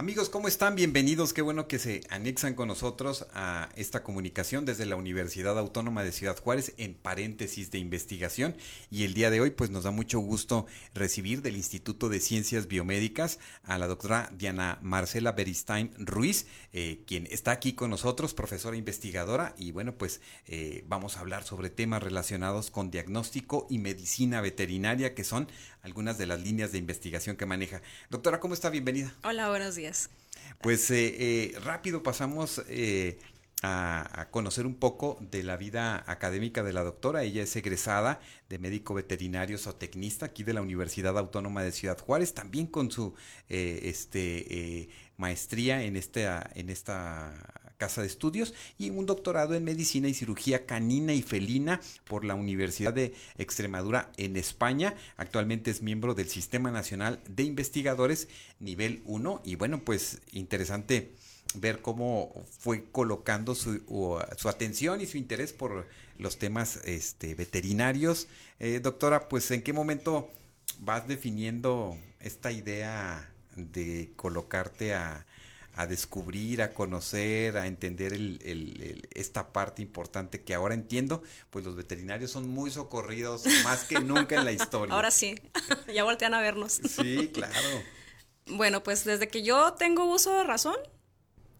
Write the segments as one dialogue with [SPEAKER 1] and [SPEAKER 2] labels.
[SPEAKER 1] Amigos, ¿cómo están? Bienvenidos. Qué bueno que se anexan con nosotros a esta comunicación desde la Universidad Autónoma de Ciudad Juárez en paréntesis de investigación. Y el día de hoy, pues nos da mucho gusto recibir del Instituto de Ciencias Biomédicas a la doctora Diana Marcela Beristain Ruiz, eh, quien está aquí con nosotros, profesora investigadora. Y bueno, pues eh, vamos a hablar sobre temas relacionados con diagnóstico y medicina veterinaria, que son algunas de las líneas de investigación que maneja. Doctora, ¿cómo está? Bienvenida.
[SPEAKER 2] Hola, buenos días.
[SPEAKER 1] Pues eh, eh, rápido pasamos eh, a, conocer un poco de la vida académica de la doctora. Ella es egresada de médico veterinario zootecnista aquí de la Universidad Autónoma de Ciudad Juárez, también con su este, maestría en en esta casa de estudios y un doctorado en medicina y cirugía canina y felina por la Universidad de Extremadura en España. Actualmente es miembro del Sistema Nacional de Investigadores nivel 1 y bueno, pues interesante ver cómo fue colocando su, su, atención y su interés por los temas este, veterinarios. Eh, doctora, pues en qué momento vas definiendo esta idea de colocarte a, a descubrir, a conocer, a entender el, esta parte importante que ahora entiendo, pues los veterinarios son muy socorridos más que nunca en la historia.
[SPEAKER 2] Ahora sí, ya voltean a vernos.
[SPEAKER 1] Sí, claro.
[SPEAKER 2] Bueno, pues desde que yo tengo uso de razón,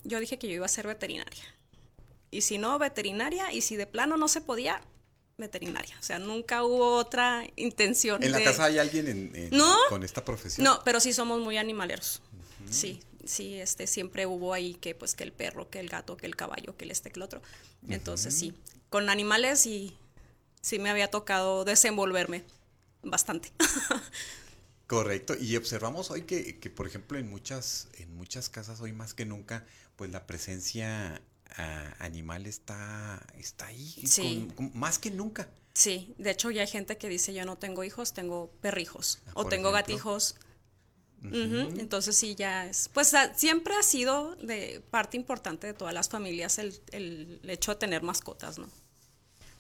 [SPEAKER 2] yo dije que yo iba a ser veterinaria. Y si no, veterinaria, y si de plano no se podía, veterinaria. O sea, nunca hubo otra intención.
[SPEAKER 1] ¿En la casa hay alguien con esta profesión?
[SPEAKER 2] No, pero sí somos muy animaleros. Sí, sí, este, siempre hubo ahí que, pues, que el perro, que el gato, que el caballo, que el este, que el otro. Entonces, sí, con animales y sí me había tocado desenvolverme bastante.
[SPEAKER 1] Correcto, y observamos hoy que, que, por ejemplo, en muchas, en muchas casas, hoy más que nunca, pues la presencia animal está, está ahí, sí. más que nunca.
[SPEAKER 2] Sí, de hecho ya hay gente que dice yo no tengo hijos, tengo perrijos, ah, o tengo gatijos, entonces sí, ya es, pues siempre ha sido de parte importante de todas las familias el, el hecho de tener mascotas, ¿no?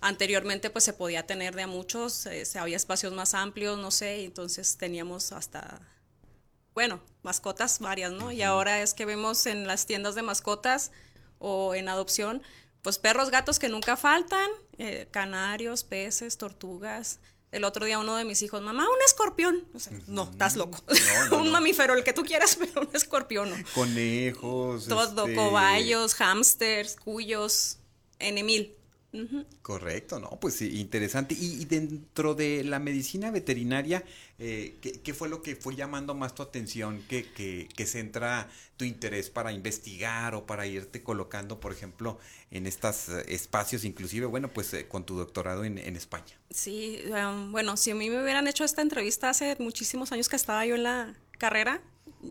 [SPEAKER 2] Anteriormente pues se podía tener de a muchos, eh, había espacios más amplios, no sé, entonces teníamos hasta, bueno, mascotas varias, ¿no? Y ahora es que vemos en las tiendas de mascotas o en adopción, pues perros, gatos que nunca faltan, eh, canarios, peces, tortugas, el otro día uno de mis hijos, mamá, un escorpión. no, estás loco. un mamífero, el que tú quieras, pero un escorpión.
[SPEAKER 1] Conejos.
[SPEAKER 2] Todo, este... caballos, hámsters, cuyos, en.
[SPEAKER 1] Correcto, no, pues interesante. Y, dentro de la medicina veterinaria, eh, ¿qué, fue lo que fue llamando más tu atención? ¿Qué, que, centra tu interés para investigar o para irte colocando, por ejemplo, en estos eh, espacios, inclusive, bueno, pues eh, con tu doctorado en, España?
[SPEAKER 2] Sí, um, bueno, si a mí me hubieran hecho esta entrevista hace muchísimos años que estaba yo en la carrera,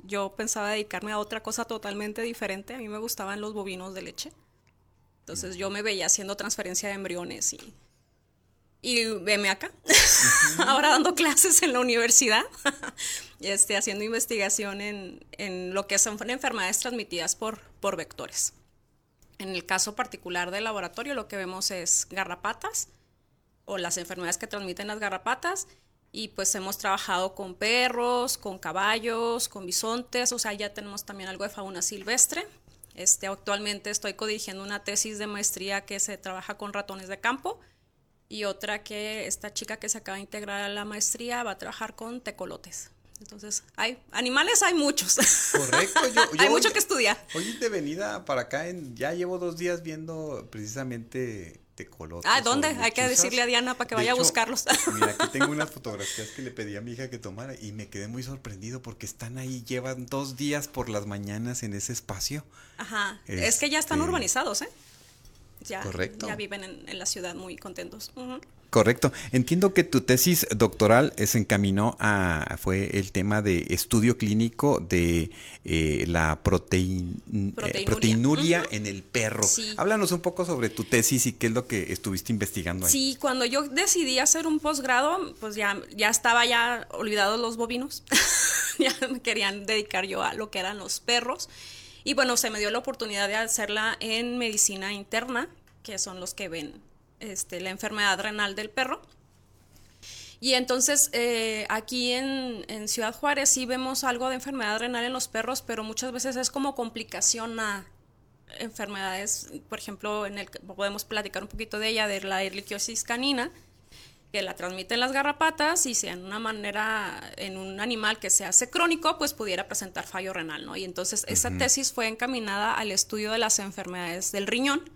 [SPEAKER 2] yo pensaba dedicarme a otra cosa totalmente diferente. A mí me gustaban los bovinos de leche. Entonces yo me veía haciendo transferencia de embriones y, y veme acá, ahora dando clases en la universidad, este, haciendo investigación en, en, lo que son enfermedades transmitidas por, por vectores. En el caso particular del laboratorio lo que vemos es garrapatas o las enfermedades que transmiten las garrapatas y pues hemos trabajado con perros, con caballos, con bisontes, o sea, ya tenemos también algo de fauna silvestre este, actualmente estoy codirigiendo una tesis de maestría que se trabaja con ratones de campo y otra que esta chica que se acaba de integrar a la maestría va a trabajar con tecolotes. Entonces, hay animales, hay muchos. Correcto. hay mucho que estudiar.
[SPEAKER 1] Hoy de venida para acá, en, ya llevo dos días viendo precisamente tecolotes.
[SPEAKER 2] Ah, ¿dónde? Hay que decirle a Diana para que vaya a buscarlos.
[SPEAKER 1] Mira, aquí tengo unas fotografías que le pedí a mi hija que tomara y me quedé muy sorprendido porque están ahí, llevan dos días por las mañanas en ese espacio.
[SPEAKER 2] Ajá. es que ya están este, urbanizados, ¿eh? Ya, ya viven en, la ciudad muy contentos.
[SPEAKER 1] Correcto. Entiendo que tu tesis doctoral se encaminó a, fue el tema de estudio clínico de eh, la protein, eh, proteinuria, en el perro. Háblanos un poco sobre tu tesis y qué es lo que estuviste investigando ahí.
[SPEAKER 2] Sí, cuando yo decidí hacer un posgrado, pues ya, ya estaba ya olvidados los bovinos. ya me querían dedicar yo a lo que eran los perros. Y bueno, se me dio la oportunidad de hacerla en medicina interna, que son los que ven este, la enfermedad renal del perro. Y entonces eh, aquí en, Ciudad Juárez sí vemos algo de enfermedad renal en los perros, pero muchas veces es como complicación a enfermedades, por ejemplo, en el podemos platicar un poquito de ella, de la erliquiosis canina, que la transmiten las garrapatas y si en una manera, en un animal que se hace crónico, pues pudiera presentar fallo renal, ¿no? Y entonces esa tesis fue encaminada al estudio de las enfermedades del riñón,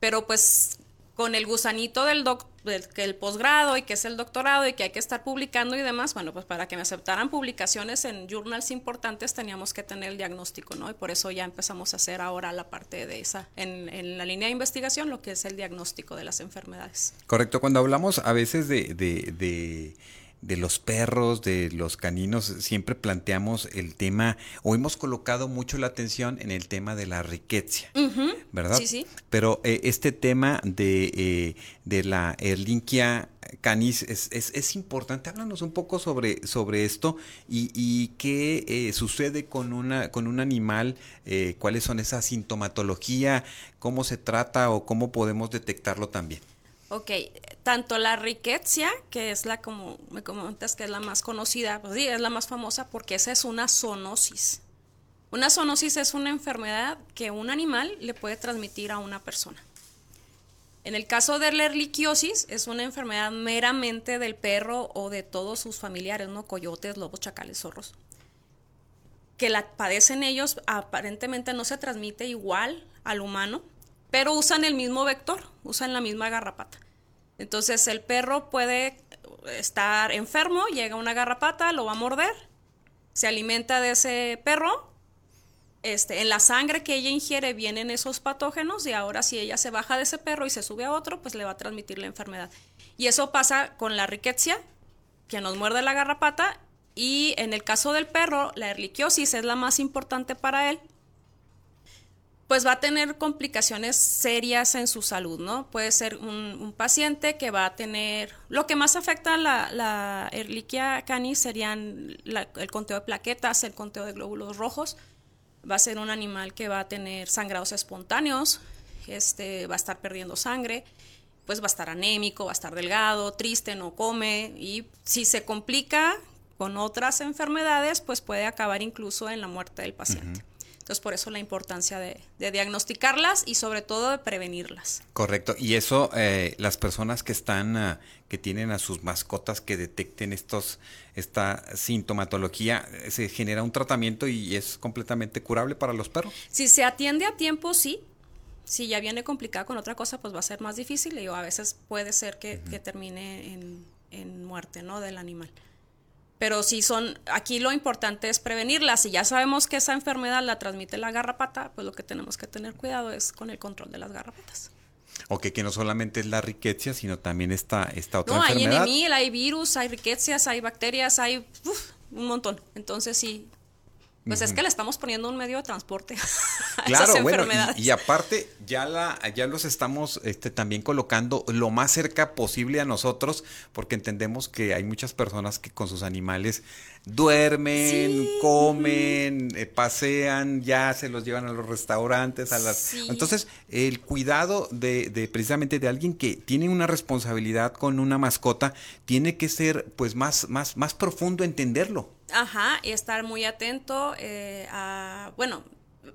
[SPEAKER 2] pero pues con el gusanito del, doc, que el posgrado y que es el doctorado y que hay que estar publicando y demás, bueno, pues para que me aceptaran publicaciones en journals importantes teníamos que tener el diagnóstico, ¿no? Y por eso ya empezamos a hacer ahora la parte de esa, en, en la línea de investigación, lo que es el diagnóstico de las enfermedades.
[SPEAKER 1] Correcto, cuando hablamos a veces de, de, de de los perros, de los caninos, siempre planteamos el tema, o hemos colocado mucho la atención en el tema de la riqueza, ¿verdad?
[SPEAKER 2] Sí, sí.
[SPEAKER 1] Pero eh, este tema de, eh, de la Erlinquia canis es, es, es, importante. Háblanos un poco sobre, sobre esto y, y qué eh, sucede con, una, con un animal, cuáles son esa sintomatología, cómo se trata o cómo podemos detectarlo también.
[SPEAKER 2] Ok, tanto la riqueza, que es la, como me comentas, que es la más conocida, pues sí, es la más famosa porque esa es una zoonosis. Una zoonosis es una enfermedad que un animal le puede transmitir a una persona. En el caso de la erliquiosis, es una enfermedad meramente del perro o de todos sus familiares, ¿no? Coyotes, lobos, chacales, zorros. Que la padecen ellos, aparentemente no se transmite igual al humano, pero usan el mismo vector, usan la misma garrapata. Entonces el perro puede estar enfermo, llega una garrapata, lo va a morder, se alimenta de ese perro, este, en la sangre que ella ingiere vienen esos patógenos y ahora si ella se baja de ese perro y se sube a otro, pues le va a transmitir la enfermedad. Y eso pasa con la riqueza, que nos muerde la garrapata, y en el caso del perro, la erliquiosis es la más importante para él, pues va a tener complicaciones serias en su salud, ¿no? Puede ser un, paciente que va a tener, lo que más afecta a la, la Erliquia canis serían el conteo de plaquetas, el conteo de glóbulos rojos, va a ser un animal que va a tener sangrados espontáneos, este, va a estar perdiendo sangre, pues va a estar anémico, va a estar delgado, triste, no come, y si se complica con otras enfermedades, pues puede acabar incluso en la muerte del paciente. Entonces, por eso la importancia de, diagnosticarlas y sobre todo de prevenirlas.
[SPEAKER 1] Correcto. Y eso, eh, las personas que están, ah, que tienen a sus mascotas que detecten estos, esta sintomatología, eh, se genera un tratamiento y es completamente curable para los perros.
[SPEAKER 2] Si se atiende a tiempo, sí. Si ya viene complicado con otra cosa, pues va a ser más difícil y a veces puede ser que, termine en, en muerte, ¿no? Del animal. Pero si son, aquí lo importante es prevenirla. Si ya sabemos que esa enfermedad la transmite la garrapata, pues lo que tenemos que tener cuidado es con el control de las garrapatas.
[SPEAKER 1] Ok, que no solamente es la riqueza, sino también esta, esta otra enfermedad.
[SPEAKER 2] No, hay enemil, hay virus, hay riquezas, hay bacterias, hay un montón. Entonces sí, pues es que le estamos poniendo un medio de transporte a claro, esas bueno,
[SPEAKER 1] y, y, aparte ya la ya los estamos este, también colocando lo más cerca posible a nosotros porque entendemos que hay muchas personas que con sus animales duermen, comen, eh, pasean, ya se los llevan a los restaurantes, a las Entonces, el cuidado de, de precisamente de alguien que tiene una responsabilidad con una mascota tiene que ser pues más más más profundo entenderlo.
[SPEAKER 2] Ajá, y estar muy atento eh, a, bueno,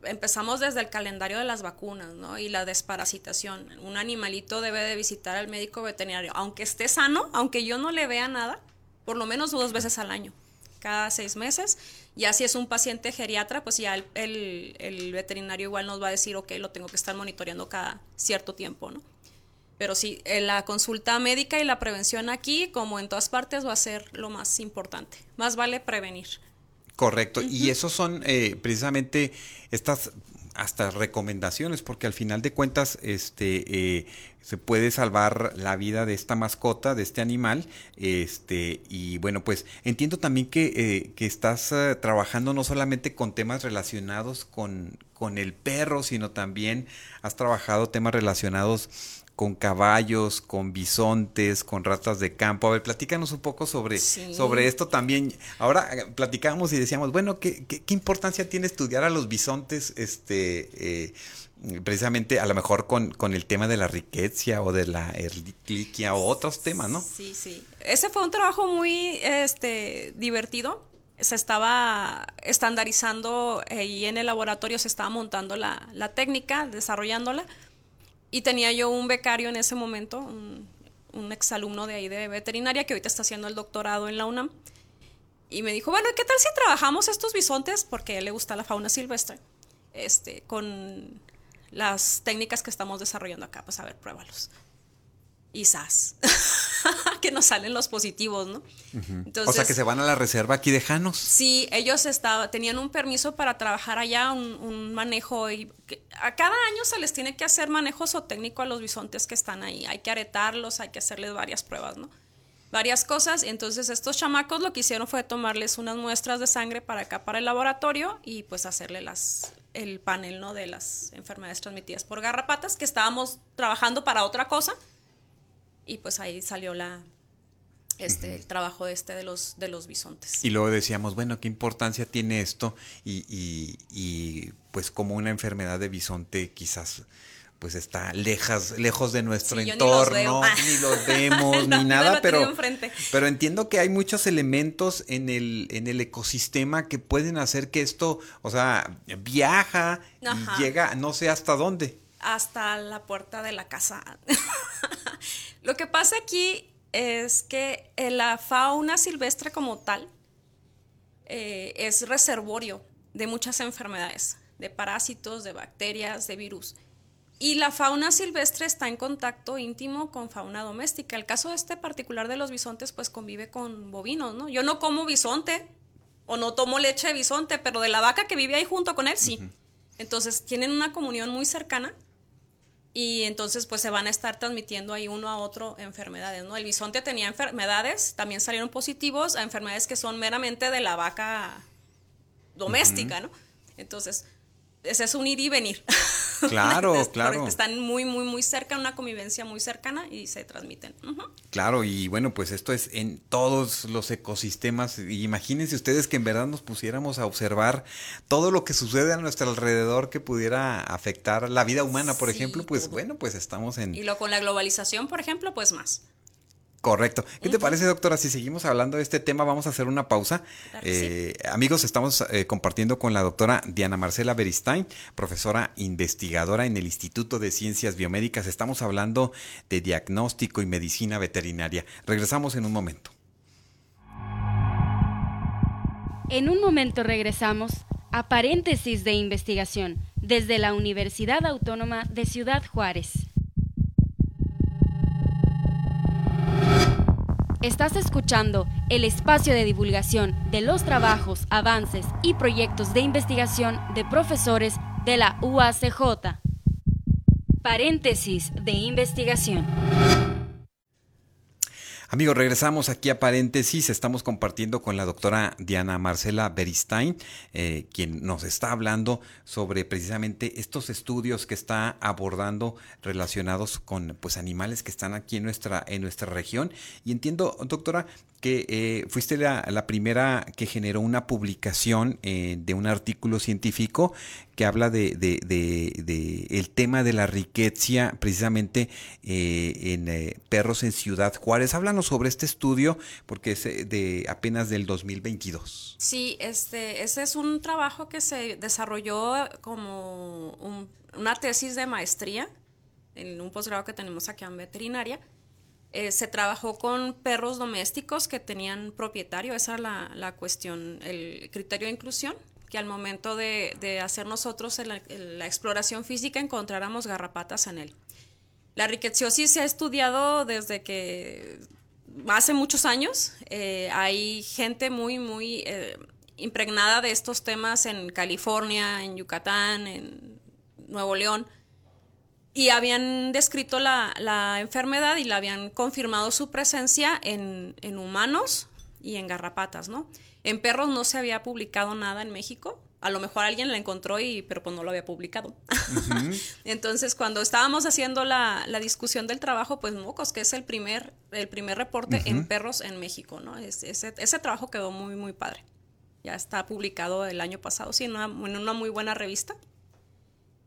[SPEAKER 2] empezamos desde el calendario de las vacunas, ¿no? Y la desparasitación. Un animalito debe de visitar al médico veterinario, aunque esté sano, aunque yo no le vea nada, por lo menos dos veces al año, cada seis meses. Ya si es un paciente geriatra, pues ya el, el, el veterinario igual nos va a decir, ok, lo tengo que estar monitoreando cada cierto tiempo, ¿no? Pero sí, eh, la consulta médica y la prevención aquí, como en todas partes, va a ser lo más importante. Más vale prevenir.
[SPEAKER 1] Correcto. Y esos son eh, precisamente estas hasta recomendaciones, porque al final de cuentas, este, eh, se puede salvar la vida de esta mascota, de este animal, este, y bueno, pues entiendo también que, eh, que estás eh, trabajando no solamente con temas relacionados con, con el perro, sino también has trabajado temas relacionados con caballos, con bisontes, con ratas de campo. A ver, platícanos un poco sobre, sobre esto también. Ahora eh, platicábamos y decíamos, bueno, ¿qué, qué, importancia tiene estudiar a los bisontes, este, eh, precisamente a lo mejor con, con, el tema de la riqueza o de la erliquia o otros temas, ¿no?
[SPEAKER 2] Sí, sí. Ese fue un trabajo muy este, divertido. Se estaba estandarizando y en el laboratorio se estaba montando la, la técnica, desarrollándola y tenía yo un becario en ese momento, un, un exalumno de ahí de veterinaria que ahorita está haciendo el doctorado en la UNAM. Y me dijo, bueno, ¿qué tal si trabajamos estos bisontes? Porque a él le gusta la fauna silvestre. Este, con las técnicas que estamos desarrollando acá. Pues a ver, pruébalos. Y sas. que nos salen los positivos, ¿no?
[SPEAKER 1] o sea, que se van a la reserva aquí de Janos.
[SPEAKER 2] Sí, ellos estaba, tenían un permiso para trabajar allá, un, manejo. Y a cada año se les tiene que hacer manejo zootécnico a los bisontes que están ahí. Hay que aretarlos, hay que hacerles varias pruebas, ¿no? Varias cosas. Entonces, estos chamacos lo que hicieron fue tomarles unas muestras de sangre para acá, para el laboratorio, y pues hacerle las, el panel, ¿no? De las enfermedades transmitidas por garrapatas, que estábamos trabajando para otra cosa y pues ahí salió la este el trabajo este de los de los bisontes.
[SPEAKER 1] Y luego decíamos bueno qué importancia tiene esto y, y, pues como una enfermedad de bisonte quizás pues está lejas, lejos de nuestro entorno, ni los, vemos, ni nada, pero, pero entiendo que hay muchos elementos en el, en el ecosistema que pueden hacer que esto, o sea, viaja y llega no sé hasta dónde.
[SPEAKER 2] Hasta la puerta de la casa. Lo que pasa aquí es que eh, la fauna silvestre como tal eh, es reservorio de muchas enfermedades, de parásitos, de bacterias, de virus. Y la fauna silvestre está en contacto íntimo con fauna doméstica. El caso este particular de los bisontes, pues convive con bovinos, ¿no? Yo no como bisonte o no tomo leche de bisonte, pero de la vaca que vive ahí junto con él, sí. Entonces tienen una comunión muy cercana y entonces pues se van a estar transmitiendo ahí uno a otro enfermedades, ¿no? El bisonte tenía enfermedades, también salieron positivos a enfermedades que son meramente de la vaca doméstica, ¿no? Entonces, ese es un ir y venir.
[SPEAKER 1] Claro, claro.
[SPEAKER 2] Están muy, muy, muy cerca, una convivencia muy cercana y se transmiten.
[SPEAKER 1] Claro, y bueno, pues esto es en todos los ecosistemas. imagínense ustedes que en verdad nos pusiéramos a observar todo lo que sucede a nuestro alrededor que pudiera afectar la vida humana, por ejemplo, pues bueno, pues estamos en...
[SPEAKER 2] Y lo con la globalización, por ejemplo, pues más.
[SPEAKER 1] Correcto. ¿Qué te parece, doctora? Si seguimos hablando de este tema, vamos a hacer una pausa. Eh, amigos, estamos eh, compartiendo con la doctora Diana Marcela Beristain, profesora investigadora en el Instituto de Ciencias Biomédicas. Estamos hablando de diagnóstico y medicina veterinaria. Regresamos en un momento.
[SPEAKER 3] En un momento regresamos a paréntesis de investigación desde la Universidad Autónoma de Ciudad Juárez. Estás escuchando el espacio de divulgación de los trabajos, avances y proyectos de investigación de profesores de la UACJ. Paréntesis de investigación.
[SPEAKER 1] Amigos, regresamos aquí a paréntesis. Estamos compartiendo con la doctora Diana Marcela Beristain, eh, quien nos está hablando sobre precisamente estos estudios que está abordando relacionados con pues animales que están aquí en nuestra, en nuestra región. Y entiendo, doctora, que eh, fuiste la, primera que generó una publicación eh, de un artículo científico que habla de, el tema de la riqueza precisamente eh, en perros en Ciudad Juárez. Háblanos sobre este estudio porque es de apenas del 2022.
[SPEAKER 2] Sí, este, ese es un trabajo que se desarrolló como una tesis de maestría en un posgrado que tenemos aquí en veterinaria eh, se trabajó con perros domésticos que tenían propietario, esa es la, cuestión, el criterio de inclusión, que al momento de, hacer nosotros la, exploración física encontráramos garrapatas en él. La riqueciosis se ha estudiado desde que hace muchos años. Eh, hay gente muy, muy eh, impregnada de estos temas en California, en Yucatán, en Nuevo León, y habían descrito la, la, enfermedad y la habían confirmado su presencia en, en, humanos y en garrapatas, ¿no? En perros no se había publicado nada en México. A lo mejor alguien la encontró y, pero pues no lo había publicado. Entonces, cuando estábamos haciendo la, la, discusión del trabajo, pues Mocos, que es el primer, el primer reporte en perros en México, ¿no? ese, ese, trabajo quedó muy, muy padre. Ya está publicado el año pasado, sí, en una, en una muy buena revista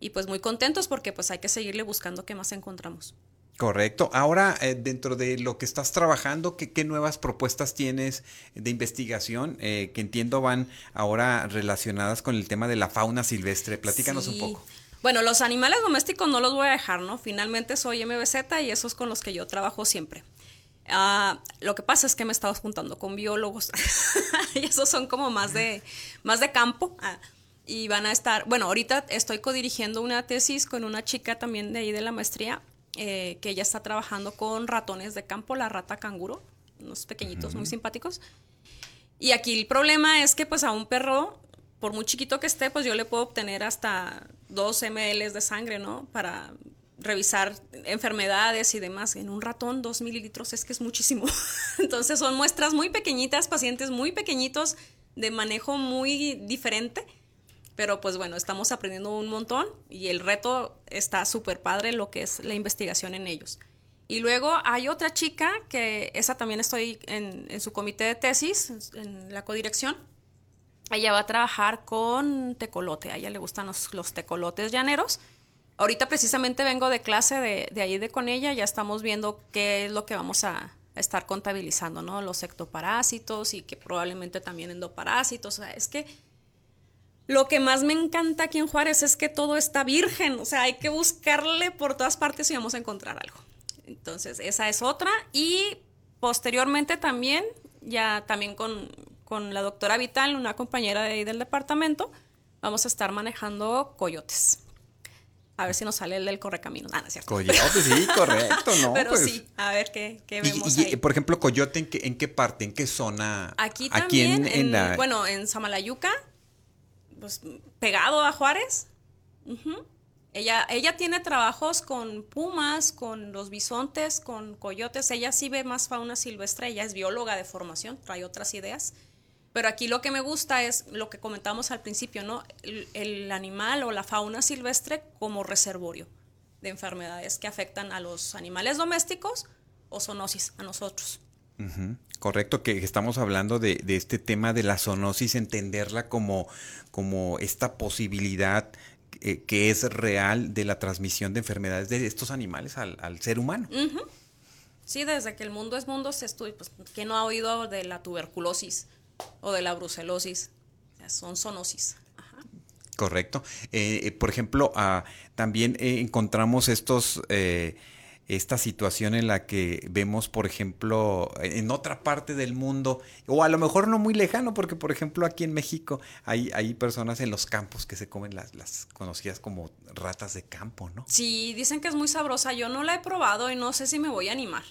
[SPEAKER 2] y pues muy contentos porque pues hay que seguirle buscando qué más encontramos.
[SPEAKER 1] Correcto. Ahora, eh, dentro de lo que estás trabajando, ¿qué, qué nuevas propuestas tienes de investigación eh, que entiendo van ahora relacionadas con el tema de la fauna silvestre? Platícanos un poco.
[SPEAKER 2] Bueno, los animales domésticos no los voy a dejar, ¿no? Finalmente soy MBZ y esos con los que yo trabajo siempre. Uh, lo que pasa es que me he estado juntando con biólogos y esos son como más de, más de campo. Uh, y van a estar, bueno, ahorita estoy codirigiendo una tesis con una chica también de ahí de la maestría, eh, que ella está trabajando con ratones de campo, la rata canguro, unos pequeñitos muy simpáticos. Y aquí el problema es que pues a un perro, por muy chiquito que esté, pues yo le puedo obtener hasta 2 ml de sangre, ¿no? Para revisar enfermedades y demás. En un ratón, 2 mililitros es que es muchísimo. Entonces son muestras muy pequeñitas, pacientes muy pequeñitos, de manejo muy diferente pero pues bueno, estamos aprendiendo un montón y el reto está súper padre lo que es la investigación en ellos. Y luego hay otra chica que esa también estoy en, su comité de tesis, en la codirección. Ella va a trabajar con tecolote, a ella le gustan los, los tecolotes llaneros. Ahorita precisamente vengo de clase de, de, ahí de con ella, ya estamos viendo qué es lo que vamos a, estar contabilizando, ¿no? Los ectoparásitos y que probablemente también endoparásitos. O sea, es que lo que más me encanta aquí en Juárez es que todo está virgen, o sea, hay que buscarle por todas partes y vamos a encontrar algo. Entonces, esa es otra. Y posteriormente también, ya también con, con la doctora Vital, una compañera de ahí del departamento, vamos a estar manejando coyotes. A ver si nos sale el del correcaminos. Ah, no es cierto.
[SPEAKER 1] Coyote, sí, correcto, ¿no?
[SPEAKER 2] Pero pues. sí, a ver qué, qué vemos. Y,
[SPEAKER 1] por ejemplo, coyote, ¿en qué, ¿en qué parte? ¿En qué zona?
[SPEAKER 2] Aquí también, en, la... bueno, en Samalayuca, pues, pegado a Juárez. Ella, ella tiene trabajos con pumas, con los bisontes, con coyotes. Ella sí ve más fauna silvestre. Ella es bióloga de formación, trae otras ideas. Pero aquí lo que me gusta es lo que comentamos al principio, ¿no? El, animal o la fauna silvestre como reservorio de enfermedades que afectan a los animales domésticos o zoonosis a nosotros.
[SPEAKER 1] Correcto, que estamos hablando de, este tema de la zoonosis, entenderla como, como esta posibilidad eh, que es real de la transmisión de enfermedades de estos animales al, ser humano.
[SPEAKER 2] Sí, desde que el mundo es mundo se estudia, pues, ¿quién no ha oído de la tuberculosis o de la brucelosis? son zoonosis.
[SPEAKER 1] Correcto. Eh, eh, por ejemplo, ah, también encontramos estos esta situación en la que vemos, por ejemplo, en otra parte del mundo, o a lo mejor no muy lejano, porque por ejemplo aquí en México hay, hay personas en los campos que se comen las, las conocidas como ratas de campo, ¿no?
[SPEAKER 2] Sí, dicen que es muy sabrosa, yo no la he probado y no sé si me voy a animar.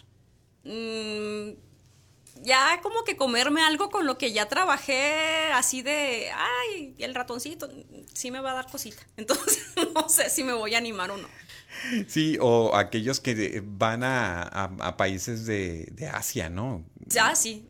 [SPEAKER 2] Mm, ya como que comerme algo con lo que ya trabajé así de, ay, el ratoncito, sí me va a dar cosita. Entonces no sé si me voy a animar o no.
[SPEAKER 1] Sí, o aquellos que van a, países de, Asia, ¿no?
[SPEAKER 2] Ya, sí.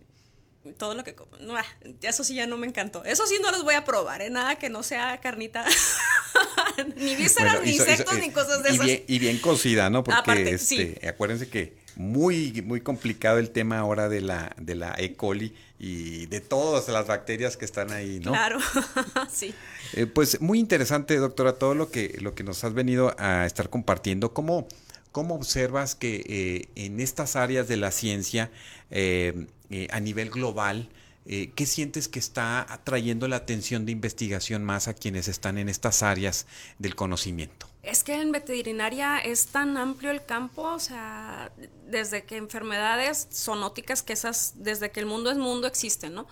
[SPEAKER 2] Todo lo que... No, ah, eso sí ya no me encantó. Eso sí no los voy a probar, ¿eh? Nada que no sea carnita. ni vísceras, ni insectos, ni cosas de
[SPEAKER 1] y
[SPEAKER 2] esas.
[SPEAKER 1] Bien, y bien cocida, ¿no? Porque este, acuérdense que muy, muy complicado el tema ahora de la, de la E. coli y de todas las bacterias que están ahí, ¿no?
[SPEAKER 2] Claro, sí.
[SPEAKER 1] Eh, pues muy interesante, doctora, todo lo que, lo que nos has venido a estar compartiendo. ¿Cómo, cómo observas que eh, en estas áreas de la ciencia, eh, a nivel global, ¿qué sientes que está atrayendo la atención de investigación más a quienes están en estas áreas del conocimiento?
[SPEAKER 2] Es que en veterinaria es tan amplio el campo, o sea, desde que enfermedades zoonóticas, que esas, desde que el mundo es mundo, existen, ¿no?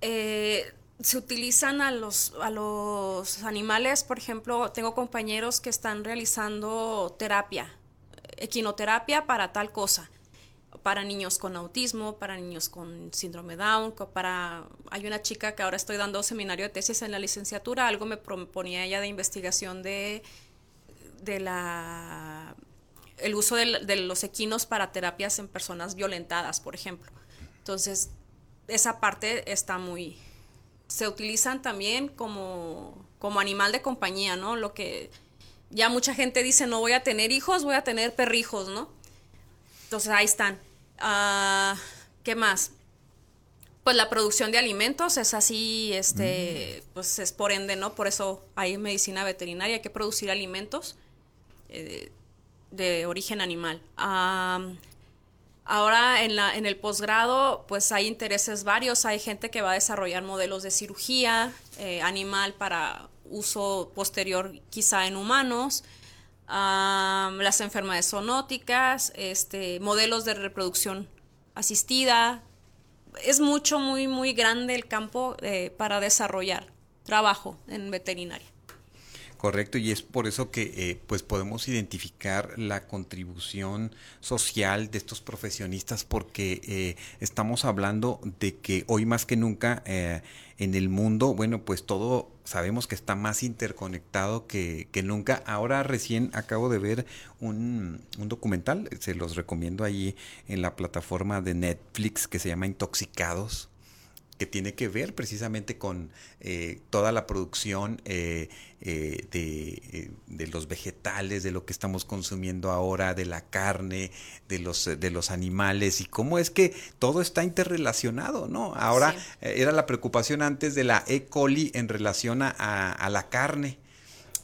[SPEAKER 2] Eh, se utilizan a los, a los animales, por ejemplo, tengo compañeros que están realizando terapia, equinoterapia para tal cosa, para niños con autismo, para niños con síndrome Down, para... Hay una chica que ahora estoy dando seminario de tesis en la licenciatura, algo me proponía ella de investigación de de la el uso de, los equinos para terapias en personas violentadas, por ejemplo. Entonces, esa parte está muy... Se utilizan también como, como animal de compañía, ¿no? Lo que ya mucha gente dice, no voy a tener hijos, voy a tener perrijos, ¿no? Entonces, ahí están. Uh, ¿Qué más? Pues la producción de alimentos es así, este, mm. pues es por ende, ¿no? Por eso hay medicina veterinaria, hay que producir alimentos. Eh, de origen animal. ahora en, la, en el posgrado, pues hay intereses varios. Hay gente que va a desarrollar modelos de cirugía eh, animal para uso posterior quizá en humanos. Las enfermedades zoonóticas, este, modelos de reproducción asistida. Es mucho, muy, muy grande el campo eh, para desarrollar trabajo en veterinaria.
[SPEAKER 1] Correcto, y es por eso que eh, pues podemos identificar la contribución social de estos profesionistas porque eh, estamos hablando de que hoy más que nunca en el mundo, bueno, pues todo sabemos que está más interconectado que, que nunca. Ahora recién acabo de ver un, un, documental, se los recomiendo ahí en la plataforma de Netflix que se llama Intoxicados que tiene que ver precisamente con eh, toda la producción eh, eh, de, de, los vegetales, de lo que estamos consumiendo ahora, de la carne, de los, de los animales y cómo es que todo está interrelacionado, ¿no? Ahora era la preocupación antes de la E. coli en relación a, a la carne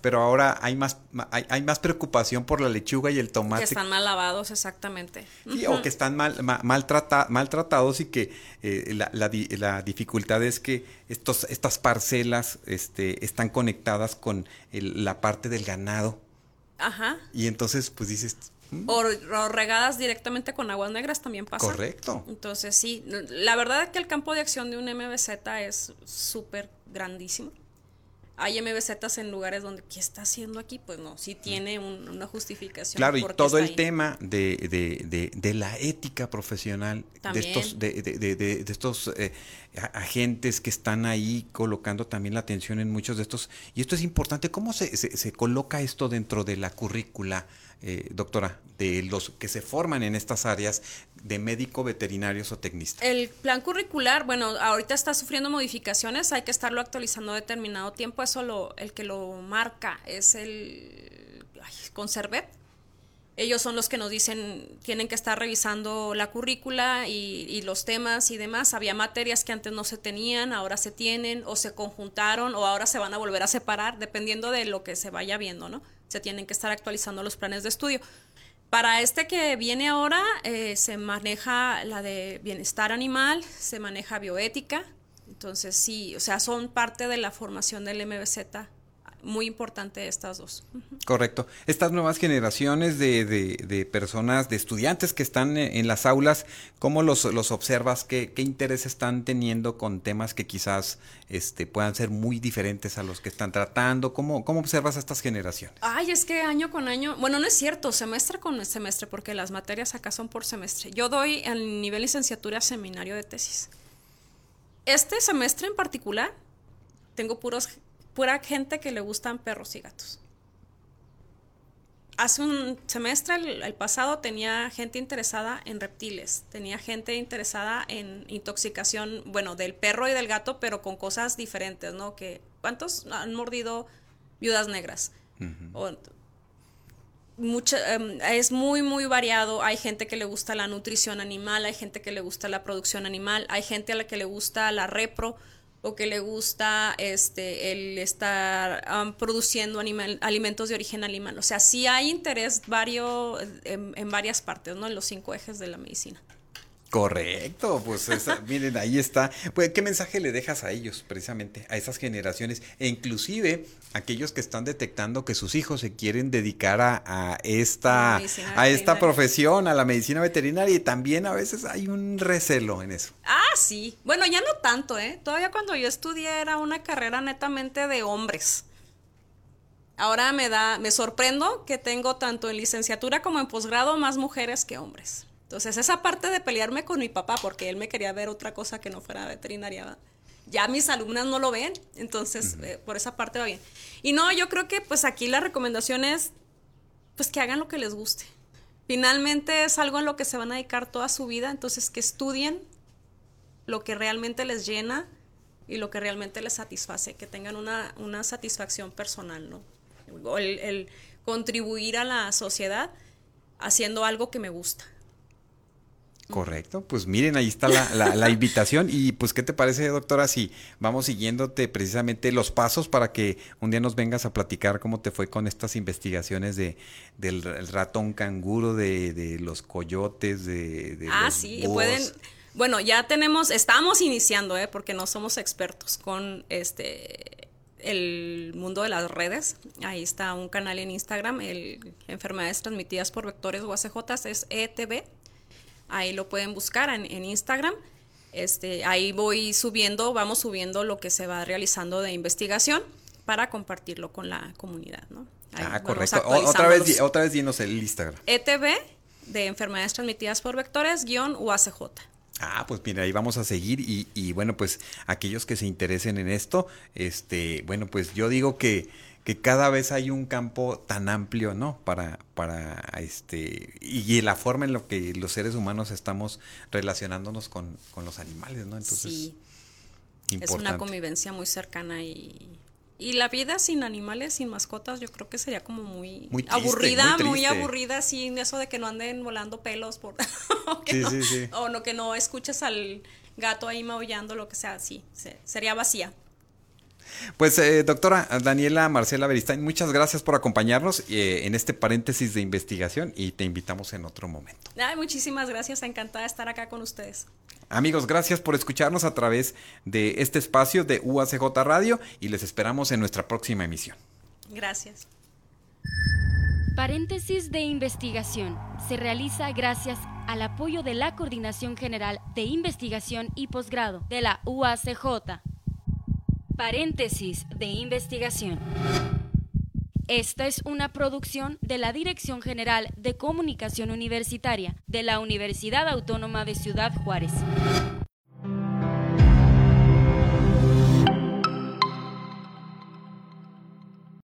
[SPEAKER 1] pero ahora hay más, hay, más preocupación por la lechuga y el tomate.
[SPEAKER 2] Que están mal lavados, exactamente.
[SPEAKER 1] O que están mal, maltratados y que eh, la, la, dificultad es que estos, estas parcelas este, están conectadas con la parte del ganado.
[SPEAKER 2] Ajá.
[SPEAKER 1] Y entonces, pues dices...
[SPEAKER 2] Mm". O, regadas directamente con aguas negras también pasa.
[SPEAKER 1] Correcto.
[SPEAKER 2] Entonces, sí, la verdad es que el campo de acción de un MBZ es súper grandísimo hay MBZs en lugares donde, ¿qué está haciendo aquí? Pues no, sí tiene una justificación.
[SPEAKER 1] Claro, y todo el tema de, de, de, la ética profesional, de estos, de, estos eh, agentes que están ahí colocando también la atención en muchos de estos. Y esto es importante, ¿cómo se, se, se coloca esto dentro de la currícula? Eh, doctora, de los que se forman en estas áreas de médico, veterinarios o tecnista?
[SPEAKER 2] El plan curricular, bueno, ahorita está sufriendo modificaciones, hay que estarlo actualizando determinado tiempo, eso lo, el que lo marca es el Conservet. Ellos son los que nos dicen, tienen que estar revisando la currícula y, y, los temas y demás. Había materias que antes no se tenían, ahora se tienen, o se conjuntaron, o ahora se van a volver a separar, dependiendo de lo que se vaya viendo, ¿no? Se tienen que estar actualizando los planes de estudio. Para este que viene ahora, eh, se maneja la de bienestar animal, se maneja bioética, entonces sí, o sea, son parte de la formación del MBZ muy importante estas dos.
[SPEAKER 1] Correcto. Estas nuevas generaciones de, de, personas, de estudiantes que están en las aulas, ¿cómo los, los observas? ¿Qué, ¿Qué, interés están teniendo con temas que quizás este, puedan ser muy diferentes a los que están tratando? ¿Cómo, ¿Cómo observas a estas generaciones?
[SPEAKER 2] Ay, es que año con año, bueno, no es cierto, semestre con semestre, porque las materias acá son por semestre. Yo doy al nivel licenciatura seminario de tesis. Este semestre en particular, tengo puros pura gente que le gustan perros y gatos. Hace un semestre, el, pasado, tenía gente interesada en reptiles, tenía gente interesada en intoxicación, bueno, del perro y del gato, pero con cosas diferentes, ¿no? Que, ¿cuántos han mordido viudas negras? Em, es muy, muy variado. Hay gente que le gusta la nutrición animal, hay gente que le gusta la producción animal, hay gente a la que le gusta la repro o que le gusta este el estar produciendo alimentos de origen animal. O sea, sí hay interés vario en, en, varias partes, ¿no? En los cinco ejes de la medicina.
[SPEAKER 1] Correcto, pues miren, ahí está. Pues, ¿Qué mensaje le dejas a ellos, precisamente, a esas generaciones? E inclusive aquellos que están detectando que sus hijos se quieren dedicar a, esta, a esta profesión, a la medicina veterinaria, y también a veces hay un recelo en eso.
[SPEAKER 2] Ah, sí. Bueno, ya no tanto, ¿eh? Todavía cuando yo estudié era una carrera netamente de hombres. Ahora me da, me sorprendo que tengo tanto en licenciatura como en posgrado más mujeres que hombres. Entonces, esa parte de pelearme con mi papá, porque él me quería ver otra cosa que no fuera veterinaria, ya mis alumnas no lo ven, entonces eh, por esa parte va bien. Y no, yo creo que pues aquí la recomendación es pues que hagan lo que les guste. Finalmente es algo en lo que se van a dedicar toda su vida, entonces que estudien lo que realmente les llena y lo que realmente les satisface, que tengan una, una satisfacción personal, ¿no? El, el contribuir a la sociedad haciendo algo que me gusta.
[SPEAKER 1] Correcto, pues miren, ahí está la, la, la, invitación y pues ¿qué te parece doctora si vamos siguiéndote precisamente los pasos para que un día nos vengas a platicar cómo te fue con estas investigaciones de del ratón canguro, de, de los coyotes, de... de
[SPEAKER 2] ah, sí, búhos. pueden... Bueno, ya tenemos, estamos iniciando, ¿eh? porque no somos expertos con este el mundo de las redes. Ahí está un canal en Instagram, el Enfermedades Transmitidas por Vectores o ACJ, es ETV Ahí lo pueden buscar en, en Instagram. Este, ahí voy subiendo, vamos subiendo lo que se va realizando de investigación para compartirlo con la comunidad, ¿no?
[SPEAKER 1] Ahí ah, correcto. Otra vez, otra vez dinos el Instagram.
[SPEAKER 2] ETV de enfermedades transmitidas por vectores guion UACJ.
[SPEAKER 1] Ah, pues mira, ahí vamos a seguir y, y, bueno, pues aquellos que se interesen en esto, este, bueno, pues yo digo que que cada vez hay un campo tan amplio, ¿no? Para, para este, y, la forma en la que los seres humanos estamos relacionándonos con, con los animales, ¿no?
[SPEAKER 2] Entonces, sí. Es una convivencia muy cercana y, y la vida sin animales, sin mascotas, yo creo que sería como muy,
[SPEAKER 1] muy
[SPEAKER 2] aburrida,
[SPEAKER 1] muy,
[SPEAKER 2] muy, aburrida, sin eso de que no anden volando pelos por o, que
[SPEAKER 1] sí,
[SPEAKER 2] no,
[SPEAKER 1] sí, sí.
[SPEAKER 2] o no que no escuches al gato ahí maullando, lo que sea, sí, sería vacía.
[SPEAKER 1] Pues eh, doctora Daniela Marcela Beristain, muchas gracias por acompañarnos eh, en este paréntesis de investigación y te invitamos en otro momento.
[SPEAKER 2] Ay, muchísimas gracias, encantada de estar acá con ustedes.
[SPEAKER 1] Amigos, gracias por escucharnos a través de este espacio de UACJ Radio y les esperamos en nuestra próxima emisión.
[SPEAKER 2] Gracias.
[SPEAKER 3] Paréntesis de investigación se realiza gracias al apoyo de la Coordinación General de Investigación y Posgrado de la UACJ. Paréntesis de investigación. Esta es una producción de la Dirección General de Comunicación Universitaria de la Universidad Autónoma de Ciudad Juárez.